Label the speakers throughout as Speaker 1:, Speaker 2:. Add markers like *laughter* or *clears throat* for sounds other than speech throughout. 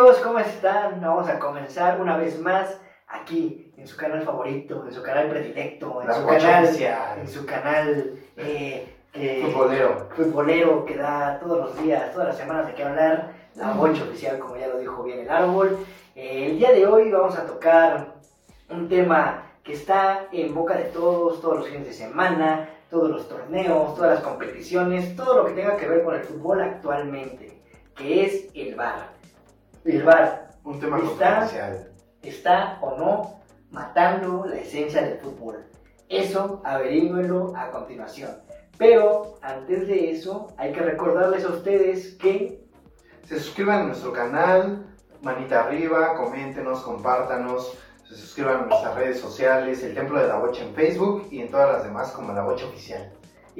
Speaker 1: amigos? ¿Cómo están? Vamos a comenzar una vez más aquí en su canal favorito, en su canal predilecto, en
Speaker 2: La
Speaker 1: su canal,
Speaker 2: Oficial.
Speaker 1: en su canal eh, que-
Speaker 2: Futbolero.
Speaker 1: futbolero que da todos los días, todas las semanas de qué hablar, la bocha oficial, como ya lo dijo bien el árbol. Eh, el día de hoy vamos a tocar un tema que está en boca de todos, todos los fines de semana, todos los torneos, todas las competiciones, todo lo que tenga que ver con el fútbol actualmente, que es el VAR. El VAR
Speaker 2: Un tema
Speaker 1: Está- está o no matando la esencia del fútbol. Eso averígüenlo a continuación. Pero antes de eso, hay que recordarles a ustedes que
Speaker 2: Se suscriban a nuestro canal, manita arriba, coméntenos, compártanos, se suscriban a nuestras redes sociales, el Templo de la Bocha en Facebook y en todas las demás como la Bocha Oficial.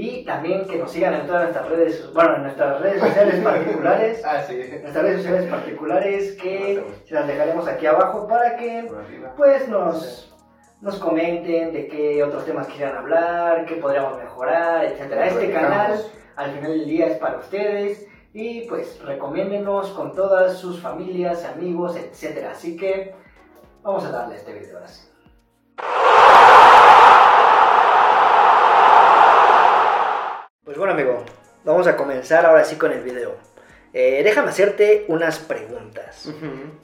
Speaker 1: Y también que nos sigan en todas nuestras redes, bueno, en nuestras redes sociales *laughs* particulares,
Speaker 2: Ah, sí.
Speaker 1: nuestras redes sociales particulares que se las dejaremos aquí abajo para que pues nos nos comenten de qué otros temas quieran hablar, qué podríamos mejorar, etcétera. Este canal al final del día es para ustedes y pues recomiéndenos con todas sus familias, amigos, etcétera. Así que vamos a darle este video ahora sí. Pues bueno amigo, vamos a comenzar ahora sí con el video. Eh, déjame hacerte unas preguntas.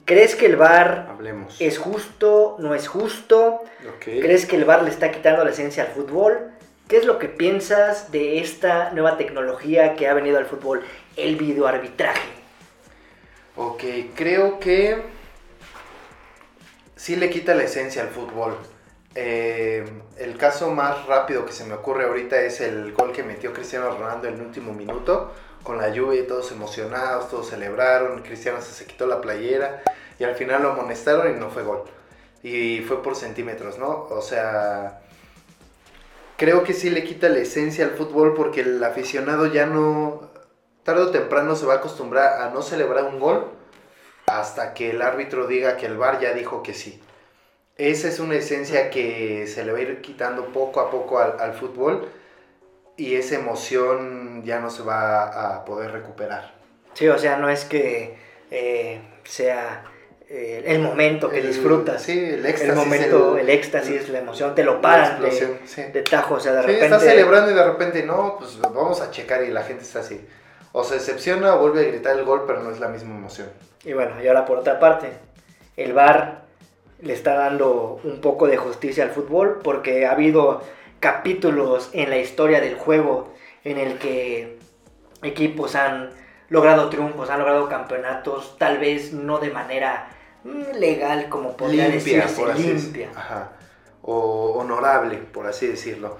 Speaker 1: ¿Crees que el bar
Speaker 2: Hablemos.
Speaker 1: es justo, no es justo? ¿Crees que el bar le está quitando la esencia al fútbol? ¿Qué es lo que piensas de esta nueva tecnología que ha venido al fútbol? El videoarbitraje.
Speaker 2: Ok, creo que sí le quita la esencia al fútbol. Eh, el caso más rápido que se me ocurre ahorita es el gol que metió Cristiano Ronaldo en el último minuto con la lluvia, todos emocionados, todos celebraron, Cristiano se, se quitó la playera y al final lo amonestaron y no fue gol. Y fue por centímetros, ¿no? O sea, creo que sí le quita la esencia al fútbol porque el aficionado ya no, tarde o temprano se va a acostumbrar a no celebrar un gol hasta que el árbitro diga que el VAR ya dijo que sí. Esa es una esencia que se le va a ir quitando poco a poco al, al fútbol y esa emoción ya no se va a poder recuperar.
Speaker 1: Sí, o sea, no es que eh, sea eh, el momento que
Speaker 2: El-
Speaker 1: disfrutas.
Speaker 2: Sí, el
Speaker 1: el
Speaker 2: éxtasis.
Speaker 1: momento, el, éxtasis, la emoción, te lo paran de,
Speaker 2: sí.
Speaker 1: de tajo. O sea, de
Speaker 2: Sí,
Speaker 1: repente.
Speaker 2: está celebrando y de repente no, pues vamos a checar y la gente está así. O se decepciona o vuelve a gritar el gol, pero no es la misma emoción.
Speaker 1: Y bueno, y ahora por otra parte, el VAR le está dando un poco de justicia al fútbol porque ha habido capítulos en la historia del juego en el que equipos han logrado triunfos, han logrado campeonatos, tal vez no de manera mm, legal como podría decirse,
Speaker 2: por así
Speaker 1: limpia.
Speaker 2: decirlo. Ajá. O honorable, por así decirlo.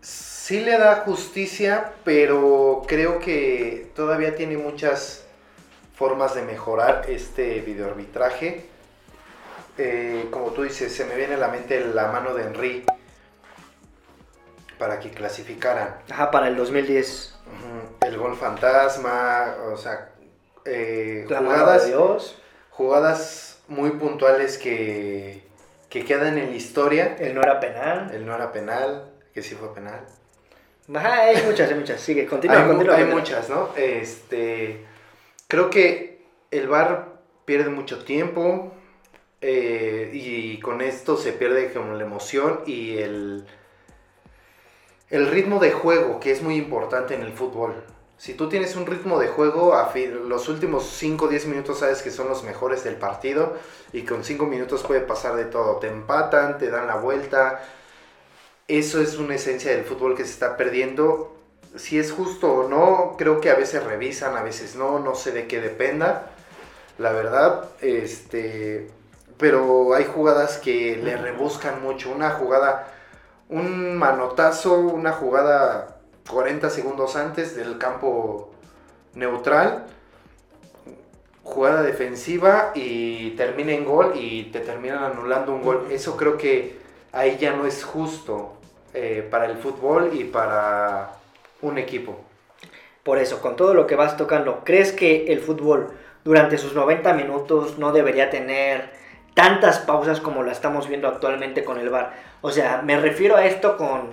Speaker 2: Sí le da justicia, pero creo que todavía tiene muchas formas de mejorar este videoarbitraje. Eh, como tú dices, se me viene a la mente la mano de Henry para que clasificaran.
Speaker 1: Ajá, para el 2010.
Speaker 2: Ujú, El gol fantasma, o sea, eh, jugadas,
Speaker 1: Dios,
Speaker 2: jugadas muy puntuales que, que quedan en la historia.
Speaker 1: el no era penal.
Speaker 2: El no era penal, que sí fue penal.
Speaker 1: Ajá, hay muchas, hay muchas. Sigue, continúa,
Speaker 2: hay,
Speaker 1: continúa.
Speaker 2: hay
Speaker 1: continúa.
Speaker 2: muchas, ¿no? Este, creo que el VAR pierde mucho tiempo eh, y con esto se pierde como la emoción y el, el ritmo de juego, que es muy importante en el fútbol. Si tú tienes un ritmo de juego, a fi- los últimos 5 o 10 minutos sabes que son los mejores del partido y con 5 minutos puede pasar de todo. Te empatan, te dan la vuelta. Eso es una esencia del fútbol que se está perdiendo. Si es justo o no, creo que a veces revisan, a veces no, no sé de qué dependa. La verdad, este, pero hay jugadas que le rebuscan mucho. Una jugada, un manotazo, una jugada 40 segundos antes del campo neutral, jugada defensiva y termina en gol y te terminan anulando un gol. Eso creo que ahí ya no es justo eh, para el fútbol y para un equipo.
Speaker 1: Por eso, con todo lo que vas tocando, ¿crees que el fútbol durante sus 90 minutos no debería tener tantas pausas como la estamos viendo actualmente con el VAR? O sea, me refiero a esto con,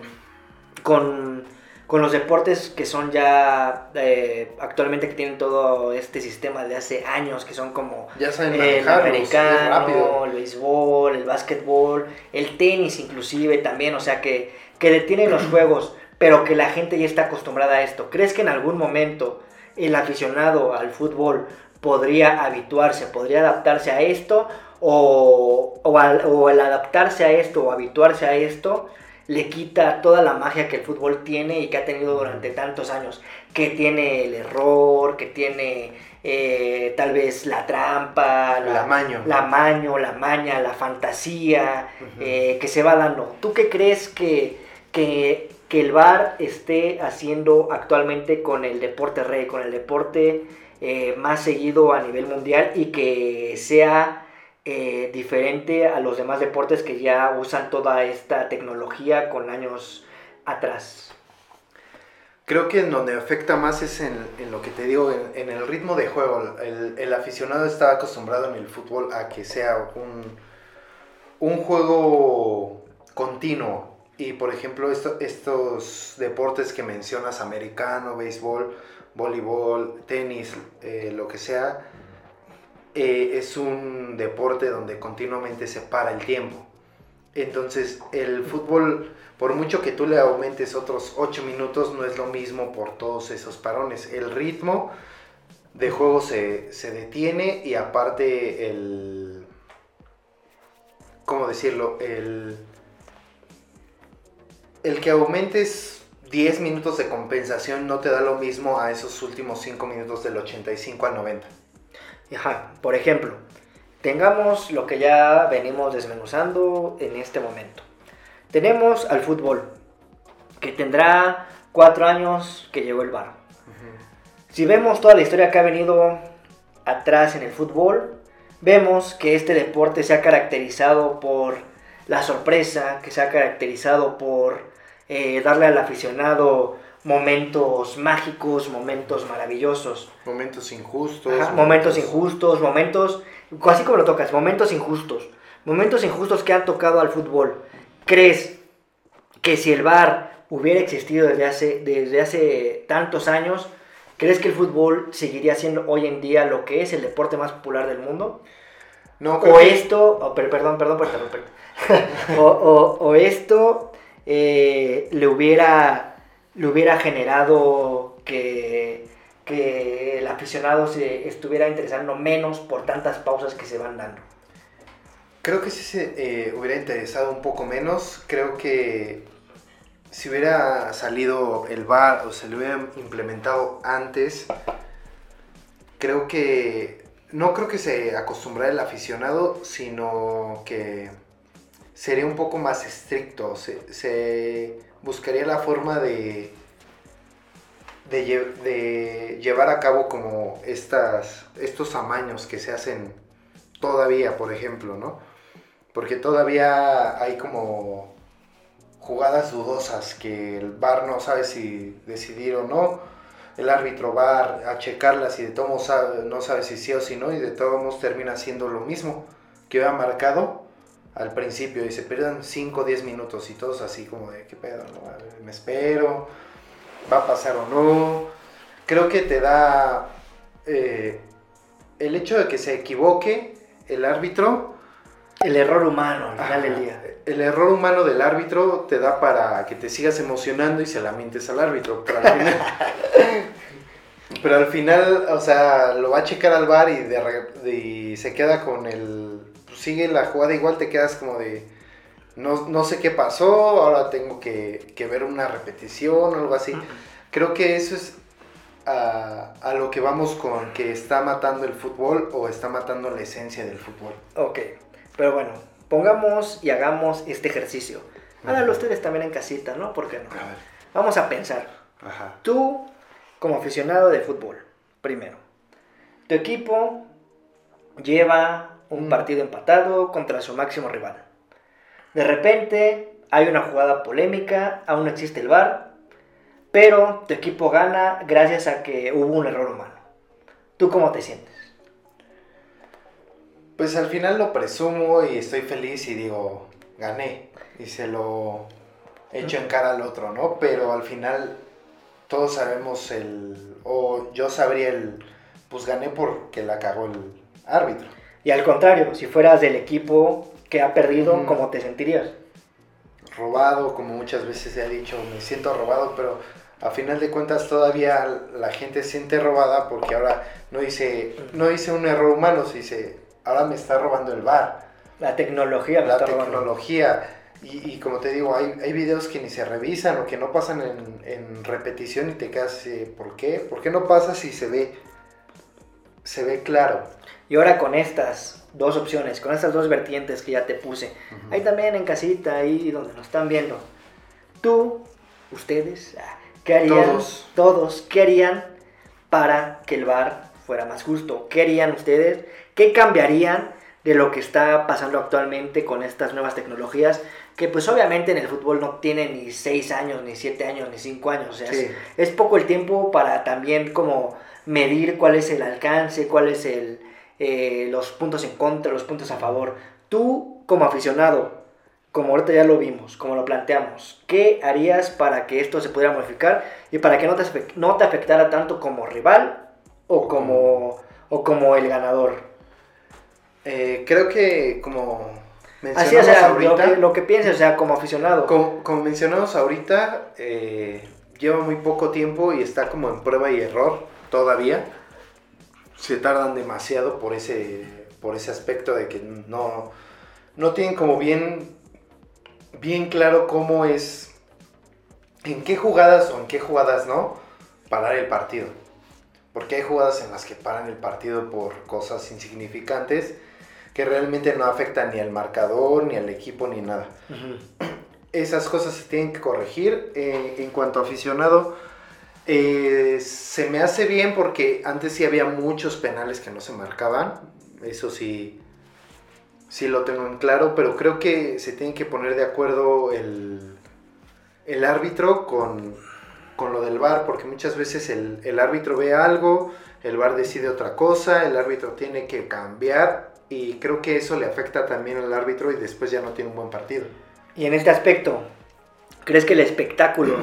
Speaker 1: con, con los deportes que son ya eh, actualmente que tienen todo este sistema de hace años, que son como
Speaker 2: Ya saben
Speaker 1: el americano, el béisbol, el básquetbol, el tenis inclusive también, o sea que, que detienen los *clears throat* juegos, pero que la gente ya está acostumbrada a esto. ¿Crees que en algún momento el aficionado al fútbol podría habituarse, podría adaptarse a esto? O, o, al- o adaptarse a esto o habituarse a esto le quita toda la magia que el fútbol tiene y que ha tenido durante tantos años, que tiene el error, que tiene eh, tal vez la trampa,
Speaker 2: La maño.
Speaker 1: la maño, la maña, la fantasía eh, que se va dando. ¿Tú qué crees que, que, que el VAR esté haciendo actualmente con el deporte rey, con el deporte eh, más seguido a nivel mundial y que sea eh, diferente a los demás deportes que ya usan toda esta tecnología con años atrás?
Speaker 2: Creo que en donde afecta más es en, lo que te digo, en, el ritmo de juego. El, aficionado está acostumbrado en el fútbol a que sea un, un juego continuo. Y por ejemplo, esto- estos deportes que mencionas, americano, béisbol, voleibol, tenis, eh, lo que sea, eh, es un deporte donde continuamente se para el tiempo. Entonces, el fútbol, por mucho que tú le aumentes otros 8 minutos, no es lo mismo por todos esos parones. El ritmo de juego se, se detiene y aparte el... ¿Cómo decirlo? El, el que aumentes 10 minutos de compensación no te da lo mismo a esos últimos 5 minutos del 85 al 90.
Speaker 1: Ajá, por ejemplo, tengamos lo que ya venimos desmenuzando en este momento. Tenemos al fútbol, que tendrá cuatro años que llegó el bar. Si vemos toda la historia que ha venido atrás en el fútbol, vemos que este deporte se ha caracterizado por la sorpresa, que se ha caracterizado por eh, darle al aficionado momentos mágicos, momentos maravillosos.
Speaker 2: Momentos injustos.
Speaker 1: Ajá, momentos injustos, momentos, así como lo tocas, momentos injustos. Momentos injustos que han tocado al fútbol. ¿Crees que si el VAR hubiera existido desde hace, desde hace tantos años, crees que el fútbol seguiría siendo hoy en día lo que es el deporte más popular del mundo?
Speaker 2: No,
Speaker 1: O
Speaker 2: que-
Speaker 1: esto, oh, per- perdón, perdón por interrumpirte. *laughs* o, o- o esto eh, le, hubiera, le hubiera generado que, que el aficionado se estuviera interesando menos por tantas pausas que se van dando.
Speaker 2: Creo que sí se eh, hubiera interesado un poco menos. Creo que si hubiera salido el VAR o se lo hubiera implementado antes, creo que no creo que se acostumbrara el aficionado, sino que sería un poco más estricto. Se buscaría la forma de, de, lle- de llevar a cabo como estas, estos amaños que se hacen todavía, por ejemplo, ¿no? Porque todavía hay como jugadas dudosas que el VAR no sabe si decidir o no. El árbitro va a checarlas y de todos no sabe si sí o si no y de todos termina siendo lo mismo que había marcado al principio y se pierden 5 o 10 minutos y todos así como de qué pedo, ¿no? A ver, me espero, va a pasar o no. Creo que te da eh, el hecho de que se equivoque el árbitro
Speaker 1: El error humano al final del
Speaker 2: Ajá.
Speaker 1: día.
Speaker 2: El error humano del árbitro te da para que te sigas emocionando y se la mientes al árbitro. Pero al final, *laughs* pero al final, o sea, lo va a checar al bar y, de y se queda con el... sigue la jugada igual, te quedas como de... No, no sé qué pasó, ahora tengo que, que ver una repetición o algo así. Creo que eso es a, a lo que vamos con que está matando el fútbol o está matando la esencia del fútbol.
Speaker 1: Ok, pero bueno, pongamos y hagamos este ejercicio. Háganlo ustedes también en casita, ¿no? ¿Por qué no?
Speaker 2: A ver.
Speaker 1: Vamos a pensar.
Speaker 2: Ajá.
Speaker 1: Tú, como aficionado de fútbol, primero, tu equipo lleva un
Speaker 2: Mm.
Speaker 1: partido empatado contra su máximo rival. De repente hay una jugada polémica, aún no existe el VAR, pero tu equipo gana gracias a que hubo un error humano. ¿Tú cómo te sientes?
Speaker 2: Pues al final lo presumo y estoy feliz y digo, gané. Y se lo echo en cara al otro, ¿no? Pero al final todos sabemos el, o yo sabría el, pues gané porque la cagó el árbitro.
Speaker 1: Y al contrario, si fueras del equipo que ha perdido,
Speaker 2: Ujú.
Speaker 1: ¿cómo te sentirías?
Speaker 2: robado, como muchas veces se ha dicho, me siento robado, pero a final de cuentas todavía la gente se siente robada porque ahora no dice, no dice un error humano, se dice, ahora me está robando el bar,
Speaker 1: La tecnología me
Speaker 2: la
Speaker 1: está robando.
Speaker 2: tecnología. Y, y como te digo, hay, hay videos que ni se revisan o que no pasan en, en repetición y te quedas, ¿por qué? ¿Por qué no pasa si se ve, se ve claro?
Speaker 1: Y ahora con estas dos opciones, con estas dos vertientes que ya te puse, ahí también en casita, ahí donde nos están viendo, tú, ustedes, ah, ¿qué harían?
Speaker 2: Todos.
Speaker 1: Todos, ¿qué harían para que el bar fuera más justo? ¿Qué harían ustedes? ¿Qué cambiarían de lo que está pasando actualmente con estas nuevas tecnologías? Que pues obviamente en el fútbol no tienen ni 6 años, ni 7 años, ni 5 años. O sea, es-
Speaker 2: Sí.
Speaker 1: es poco el tiempo para también como medir cuál es el alcance, cuál es el, eh, los puntos en contra, los puntos a favor. Tú como aficionado, como ahorita ya lo vimos, como lo planteamos, ¿qué harías para que esto se pudiera modificar y para que no te, no te afectara tanto como rival o como, o como el ganador?
Speaker 2: Eh, creo que como
Speaker 1: Así, o
Speaker 2: mencionamos
Speaker 1: sea, lo
Speaker 2: ahorita,
Speaker 1: que, lo que pienses, o sea, como aficionado.
Speaker 2: como, como mencionamos ahorita, eh, lleva muy poco tiempo y está como en prueba y error todavía. Se tardan demasiado por ese, por ese aspecto de que no, no tienen como bien, bien claro cómo es, en qué jugadas o en qué jugadas no, parar el partido. Porque hay jugadas en las que paran el partido por cosas insignificantes que realmente no afectan ni al marcador, ni al equipo, ni nada. Esas cosas se tienen que corregir. Eh, en cuanto a aficionado, eh, se me hace bien porque antes sí había muchos penales que no se marcaban. Eso sí, sí lo tengo en claro, pero creo que se tiene que poner de acuerdo el, el árbitro con, con lo del VAR, porque muchas veces el, el árbitro ve algo, el VAR decide otra cosa, el árbitro tiene que cambiar y creo que eso le afecta también al árbitro y después ya no tiene un buen partido.
Speaker 1: Y en este aspecto, ¿crees que el espectáculo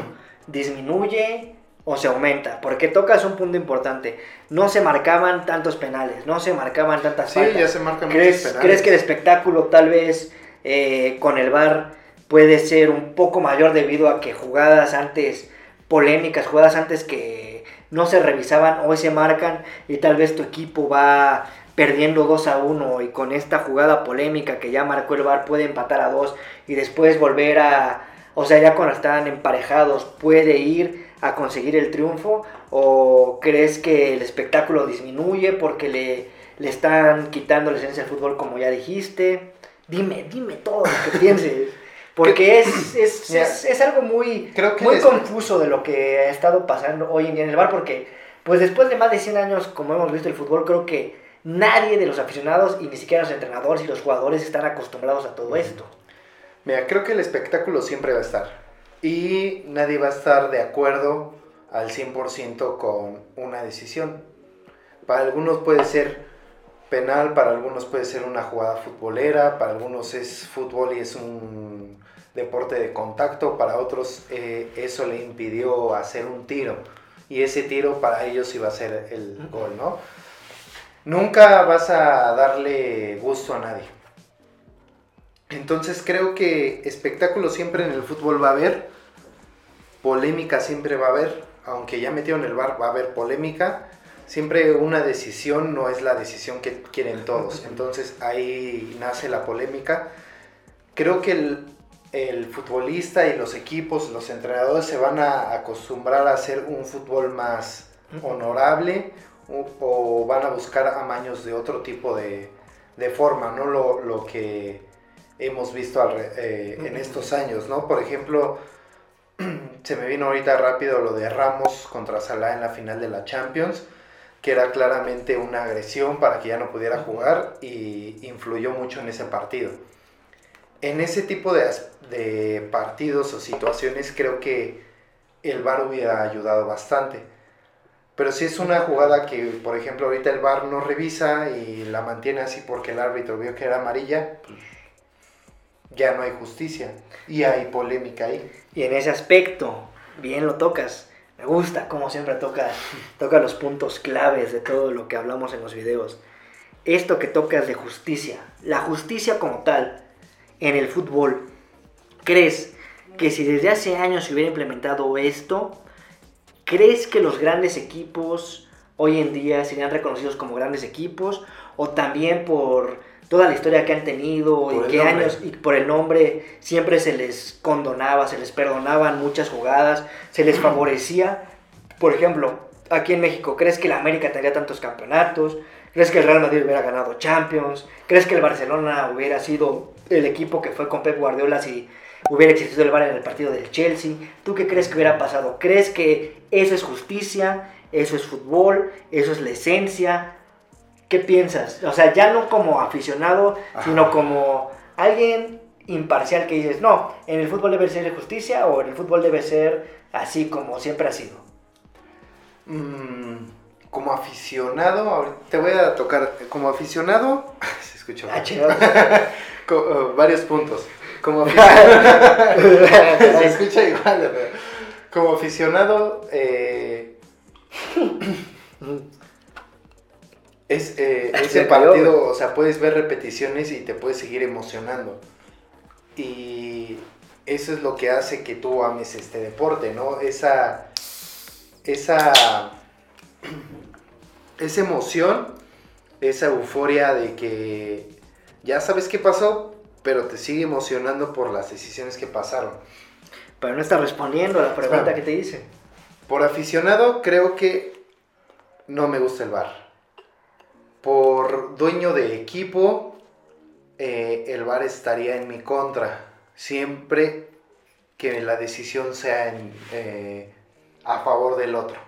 Speaker 1: disminuye o se aumenta? Porque tocas un punto importante. No se marcaban tantos penales, no se marcaban tantas
Speaker 2: Sí,
Speaker 1: faltas.
Speaker 2: ya se marcan muchos
Speaker 1: ¿Crees,
Speaker 2: penales.
Speaker 1: ¿Crees que el espectáculo tal vez eh, con el VAR puede ser un poco mayor debido a que jugadas antes polémicas, jugadas antes que no se revisaban hoy se marcan y tal vez tu equipo va perdiendo 2 a 1 y con esta jugada polémica que ya marcó el VAR puede empatar a 2 y después volver a, o sea, ya cuando están emparejados puede ir a conseguir el triunfo o crees que el espectáculo disminuye porque le, le están quitando la esencia del fútbol como ya dijiste? Dime, dime todo lo que pienses. *laughs* Porque es, es, es, es algo muy,
Speaker 2: creo que
Speaker 1: muy confuso de lo que ha estado pasando hoy en día en el bar, porque pues después de más de 100 años, como hemos visto el fútbol, creo que nadie de los aficionados y ni siquiera los entrenadores y los jugadores están acostumbrados a todo esto.
Speaker 2: Mira, creo que el espectáculo siempre va a estar. Y nadie va a estar de acuerdo al 100% con una decisión. Para algunos puede ser penal, para algunos puede ser una jugada futbolera, para algunos es fútbol y es un deporte de contacto, para otros eh, eso le impidió hacer un tiro. Y ese tiro para ellos iba a ser el gol, ¿no? Nunca vas a darle gusto a nadie. Entonces creo que espectáculo siempre en el fútbol va a haber, polémica siempre va a haber, aunque ya metieron el bar va a haber polémica, siempre una decisión no es la decisión que quieren todos, *laughs* entonces ahí nace la polémica. Creo que el, el futbolista y los equipos, los entrenadores se van a acostumbrar a hacer un fútbol más honorable o, o van a buscar amaños de otro tipo de, de forma, no lo, lo que hemos visto eh, en estos años, ¿no? Por ejemplo, *clears throat* se me vino ahorita rápido lo de Ramos contra Salah en la final de la Champions, que era claramente una agresión para que ya no pudiera jugar y influyó mucho en ese partido. En ese tipo de partidos o situaciones creo que el VAR hubiera ayudado bastante. Pero si es una jugada que, por ejemplo, ahorita el VAR no revisa y la mantiene así porque el árbitro vio que era amarilla, pues ya no hay justicia y hay polémica ahí.
Speaker 1: Y en ese aspecto, bien lo tocas, Me gusta, como siempre toca, toca los puntos claves de todo lo que hablamos en los videos. Esto que tocas de justicia, la justicia como tal en el fútbol. ¿Crees que si desde hace años se hubiera implementado esto, crees que los grandes equipos hoy en día serían reconocidos como grandes equipos? O también por toda la historia que han tenido y que años y por el nombre siempre se les condonaba, se les perdonaban muchas jugadas, se les favorecía. Por ejemplo, aquí en México, ¿crees que la América tendría tantos campeonatos? ¿Crees que el Real Madrid hubiera ganado Champions? ¿Crees que el Barcelona hubiera sido el equipo que fue con Pep Guardiola si hubiera existido el VAR en el partido del Chelsea? ¿Tú qué crees que hubiera pasado? ¿Crees que eso es justicia? ¿Eso es fútbol? ¿Eso es la esencia? ¿Qué piensas? O sea, ya no como aficionado, sino como alguien imparcial que dices, no, en el fútbol debe ser justicia o en el fútbol debe ser así como siempre ha sido.
Speaker 2: Mm, como aficionado, te voy a tocar, como aficionado, *laughs* se escucha ah, uh, *laughs* varios puntos. Como *laughs* aficionado, se escucha igual, como aficionado, eh, *clears throat* Es, eh, *laughs* ese partido, o sea, puedes ver repeticiones y te puedes seguir emocionando. Y eso es lo que hace que tú ames este deporte, ¿no? Esa, esa, *clears throat* esa emoción, esa euforia de que ya sabes qué pasó, pero te sigue emocionando por las decisiones que pasaron.
Speaker 1: Pero no está respondiendo a la pregunta que te hice.
Speaker 2: Por aficionado, creo que no me gusta el bar por dueño de equipo, eh, el VAR estaría en mi contra. Siempre que la decisión sea eh, a favor del otro.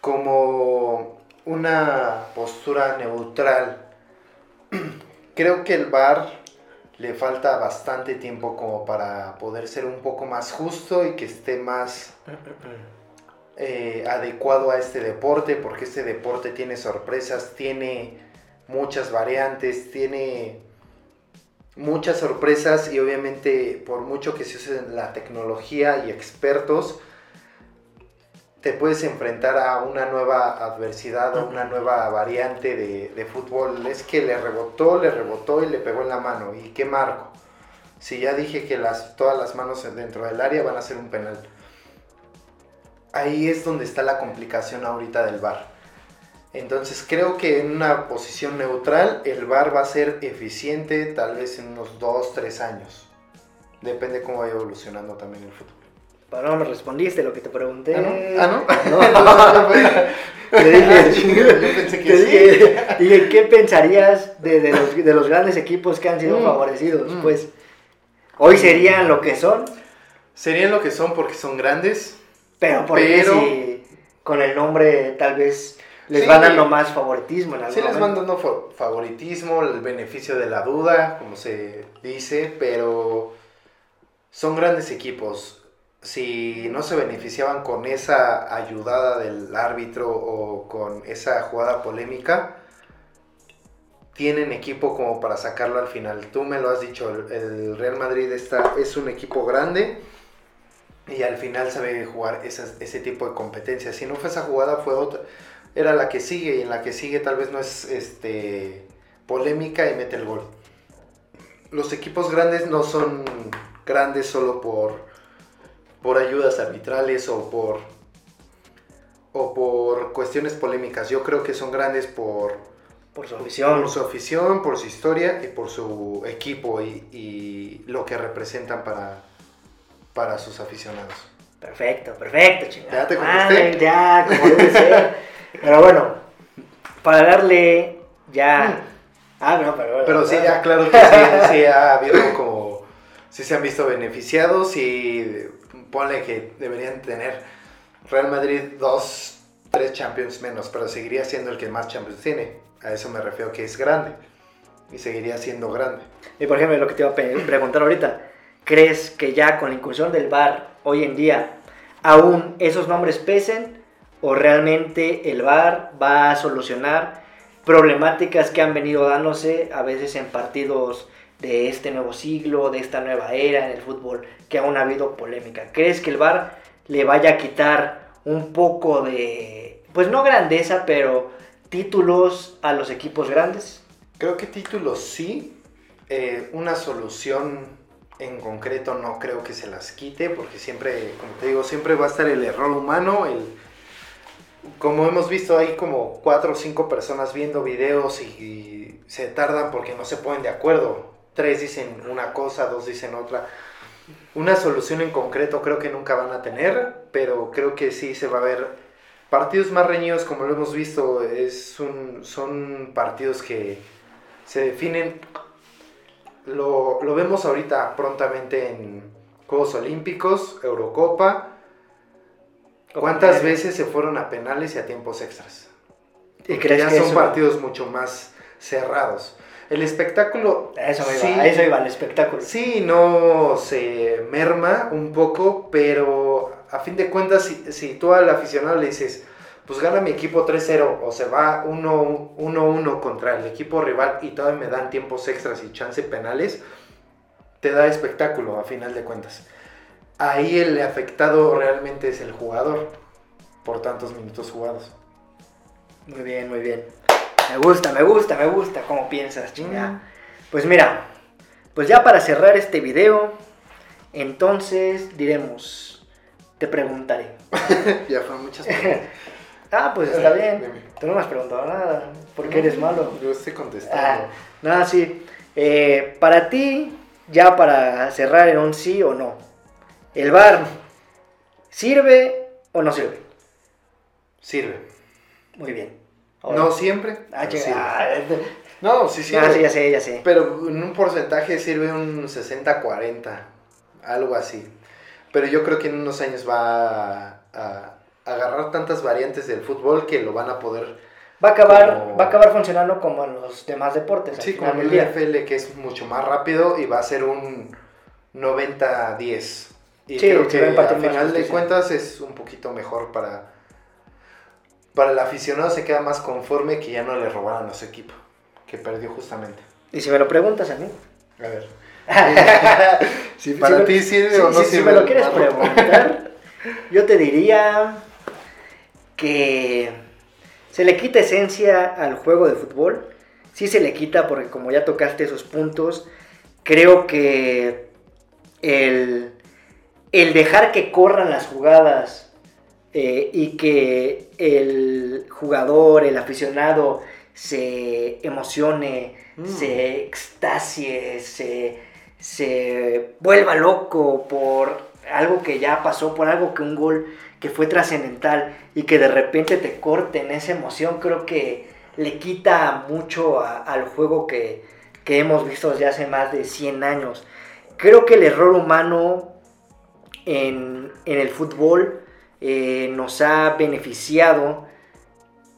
Speaker 2: Como una postura neutral, *clears throat* creo que el VAR le falta bastante tiempo como para poder ser un poco más justo y que esté más *clears throat* eh, adecuado a este deporte, porque este deporte tiene sorpresas, tiene muchas variantes, tiene muchas sorpresas y obviamente por mucho que se use la tecnología y expertos, te puedes enfrentar a una nueva adversidad, a una nueva variante de, fútbol. Es que le rebotó, le rebotó y le pegó en la mano. ¿Y qué marco? Si ya dije que las, todas las manos dentro del área van a ser un penal ahí es donde está la complicación ahorita del VAR. Entonces creo que en una posición neutral el VAR va a ser eficiente tal vez en unos 2, 3 años. Depende cómo vaya evolucionando también el fútbol.
Speaker 1: Pero no me respondiste lo que te pregunté.
Speaker 2: ¿Ah, no? ¿Ah,
Speaker 1: no? *laughs* te dije, *laughs* yo pensé que sí. Dije, ¿qué pensarías de, los, de, los, grandes equipos que han sido mm, favorecidos? Mm. Pues, ¿hoy serían lo que son?
Speaker 2: Serían lo que son porque son grandes,
Speaker 1: pero porque si con el nombre tal vez les van dando más favoritismo en
Speaker 2: Sí, les van dando favoritismo, el beneficio de la duda, como se dice, pero son grandes equipos. Si no se beneficiaban con esa ayudada del árbitro o con esa jugada polémica, tienen equipo como para sacarlo al final. Tú me lo has dicho, el Real Madrid está, es un equipo grande y al final sabe jugar ese tipo de competencias. Si no fue esa jugada, fue otra. Era la que sigue y en la que sigue tal vez no es este, polémica y mete el gol. Los equipos grandes no son grandes solo por, por ayudas arbitrales o por, o por cuestiones polémicas. Yo creo que son grandes por,
Speaker 1: por su afición.
Speaker 2: Por su afición, por su historia y por su equipo y, y lo que representan para, para sus aficionados.
Speaker 1: Perfecto, perfecto, chingada.
Speaker 2: Ya te contesté.
Speaker 1: ya, como debe ser. pero bueno, para darle ya. Mm. Ah, no, pero.
Speaker 2: Pero sí, ya, claro que sí, *laughs* sí ha habido como. Sí se han visto beneficiados y ponle que deberían tener Real Madrid dos, tres Champions menos, pero seguiría siendo el que más Champions tiene. A eso me refiero que es grande. Y seguiría siendo grande.
Speaker 1: Y por ejemplo, lo que te iba a preguntar ahorita ¿Crees que ya con la incursión del VAR hoy en día aún esos nombres pesen o realmente el VAR va a solucionar problemáticas que han venido dándose a veces en partidos de este nuevo siglo, de esta nueva era en el fútbol, que aún ha habido polémica? ¿Crees que el VAR le vaya a quitar un poco de, pues no grandeza, pero títulos a los equipos grandes?
Speaker 2: Creo que títulos sí. Eh, una solución en concreto no creo que se las quite, porque siempre, como te digo, siempre va a estar el error humano, el como hemos visto, hay como cuatro o cinco personas viendo videos y, se tardan porque no se ponen de acuerdo. Tres dicen una cosa, dos dicen otra. Una solución en concreto creo que nunca van a tener, pero creo que sí se va a ver partidos más reñidos como lo hemos visto. Es un, son partidos que se definen. Lo, lo vemos ahorita prontamente en Juegos Olímpicos, Eurocopa ¿Cuántas veces se fueron a penales y a tiempos extras? ¿Y que ya son partidos mucho más cerrados. El espectáculo.
Speaker 1: Eso iba, eso iba, el espectáculo.
Speaker 2: Sí, no se merma un poco, pero a fin de cuentas, si, tú al aficionado le dices, pues gana mi equipo 3-0 o se va 1-1 contra el equipo rival y todavía me dan tiempos extras y chance penales, te da espectáculo a final de cuentas ahí el afectado realmente es el jugador por tantos minutos jugados.
Speaker 1: Muy bien, muy bien. Me gusta, me gusta, me gusta cómo piensas, chinga. Mm. Pues mira, pues ya para cerrar este video, entonces diremos, te preguntaré. *laughs*
Speaker 2: ya fueron muchas preguntas. *laughs*
Speaker 1: ah, pues está bien. Tú no me has preguntado nada, porque eres malo.
Speaker 2: Yo estoy contestando. Ah,
Speaker 1: nada, sí. Eh, para ti, ya para cerrar en un sí o no, ¿El bar sirve o no sirve?
Speaker 2: Sirve.
Speaker 1: Muy bien.
Speaker 2: no siempre.
Speaker 1: Ah, ah,
Speaker 2: no, sí sirve.
Speaker 1: Ah, sí, ya sé, ya sé.
Speaker 2: Pero en un porcentaje sirve un 60-40, algo así. Pero yo creo que en unos años va a, agarrar tantas variantes del fútbol que lo van a poder
Speaker 1: va a acabar va a acabar funcionando como en los demás deportes
Speaker 2: sí como el NFL que es mucho más rápido y va a ser un 90-10 y creo que al final de cuentas es un poquito mejor para, para el aficionado, se queda más conforme que ya no le robaron a su equipo, que perdió justamente.
Speaker 1: Y si me lo preguntas a mí.
Speaker 2: A ver. *laughs* *laughs* si para ti sirve o no
Speaker 1: sirve. Si me lo quieres preguntar, yo te diría que se le quita esencia al juego de fútbol. Sí se le quita porque como ya tocaste esos puntos, creo que el el dejar que corran las jugadas eh, y que el jugador, el aficionado, se emocione, mm. se extasie, se, se vuelva loco por algo que ya pasó, por algo que un gol que fue trascendental y que de repente te corten esa emoción, creo que le quita mucho al juego que, que hemos visto desde hace más de 100 años. Creo que el error humano en, el fútbol eh, nos ha beneficiado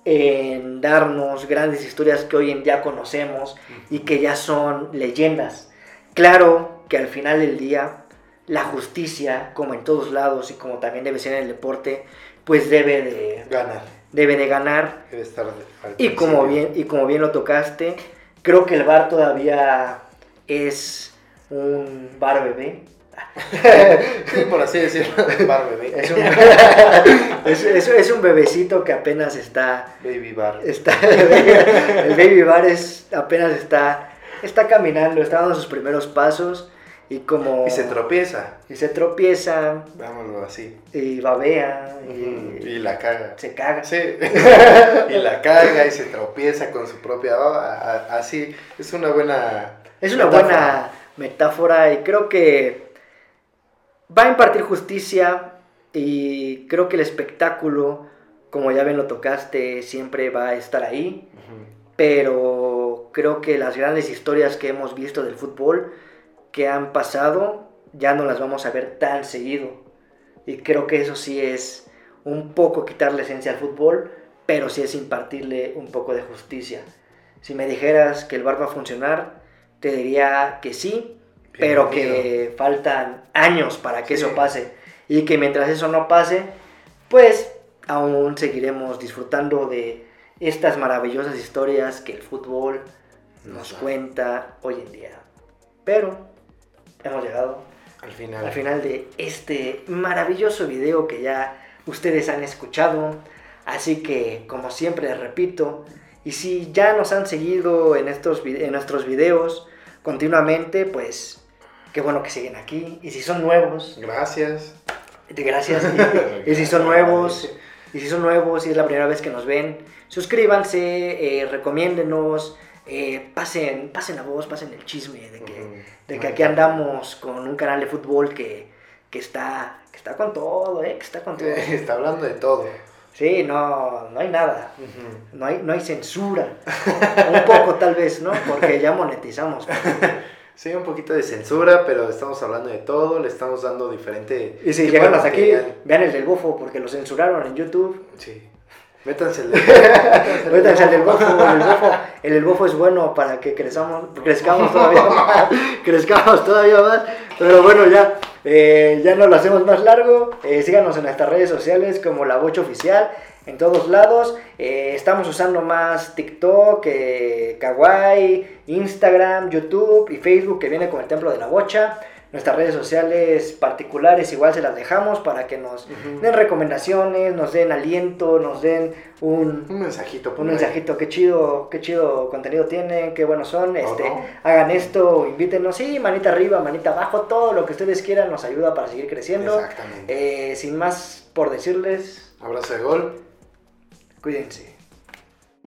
Speaker 1: en darnos grandes historias que hoy en día conocemos y que ya son leyendas. Claro que al final del día la justicia, como en todos lados y como también debe ser en el deporte, pues debe de
Speaker 2: ganar.
Speaker 1: Debe de ganar.
Speaker 2: Debe estar
Speaker 1: y como bien y como bien lo tocaste, creo que el bar todavía es un bar bebé *laughs*
Speaker 2: por así decirlo, bar bebé. *laughs*
Speaker 1: Es un, bebecito que apenas está.
Speaker 2: Baby bar.
Speaker 1: Está, *laughs* el baby bar es, apenas está, está caminando, está dando sus primeros pasos. Y como.
Speaker 2: Y se tropieza.
Speaker 1: Y se tropieza.
Speaker 2: Vámonos así.
Speaker 1: Y babea. Y,
Speaker 2: y la caga.
Speaker 1: Se caga.
Speaker 2: Sí. *laughs* y la caga y se tropieza con su propia baba. Así. Es una buena.
Speaker 1: Es una buena metáfora y creo que va a impartir justicia y creo que el espectáculo, como ya ven lo tocaste, siempre va a estar ahí. Pero creo que las grandes historias que hemos visto del fútbol que han pasado ya no las vamos a ver tan seguido. Y creo que eso sí es un poco quitarle esencia al fútbol, pero sí es impartirle un poco de justicia. Si me dijeras que el bar va a funcionar, te diría que sí, pero que faltan años para que eso pase. Y que mientras eso no pase, pues aún seguiremos disfrutando de estas maravillosas historias que el fútbol nos cuenta hoy en día. Pero hemos llegado
Speaker 2: Al final.
Speaker 1: al final de este maravilloso video que ya ustedes han escuchado. Así que, como siempre les repito, y si ya nos han seguido en, estos, en nuestros videos continuamente, pues qué bueno que siguen aquí. Y si son nuevos,
Speaker 2: Gracias.
Speaker 1: gracias. *laughs* Y, y si son nuevos, y si son nuevos y es la primera vez que nos ven, suscríbanse, eh, recomiéndenos, eh, pasen, pasen la voz, pasen el chisme de que, de que aquí andamos con un canal de fútbol que, que está, que está con todo, eh, que está con todo. *laughs*
Speaker 2: Está hablando de todo.
Speaker 1: Sí, no, no hay nada. No hay, no hay censura. Un poco tal vez, ¿no? Porque ya monetizamos. *laughs*
Speaker 2: Sí, un poquito de censura, pero estamos hablando de todo, le estamos dando diferente.
Speaker 1: Y si
Speaker 2: de
Speaker 1: hasta aquí, vean el del bofo porque lo censuraron en YouTube.
Speaker 2: Sí. Métanse el
Speaker 1: Métanse bofo, el del bofo, el bofo es bueno para que crezamos, *laughs* crezcamos todavía más, crezcamos todavía más, pero bueno ya, eh, ya no lo hacemos más largo, eh, síganos en nuestras redes sociales como La Bocha Oficial, en todos lados, eh, estamos usando más TikTok, Kawaii, Instagram, YouTube y Facebook que viene con el Templo de la Bocha, nuestras redes sociales particulares igual se las dejamos para que nos den recomendaciones, nos den aliento, nos den un,
Speaker 2: Un mensajito.
Speaker 1: un
Speaker 2: ahí.
Speaker 1: mensajito, qué chido, qué chido contenido tienen, qué buenos son, este,
Speaker 2: no.
Speaker 1: hagan esto, invítenos, sí, manita arriba, manita abajo, todo lo que ustedes quieran nos ayuda para seguir creciendo.
Speaker 2: Exactamente.
Speaker 1: Eh, sin más por decirles,
Speaker 2: Abrazo de gol.
Speaker 1: cuídense.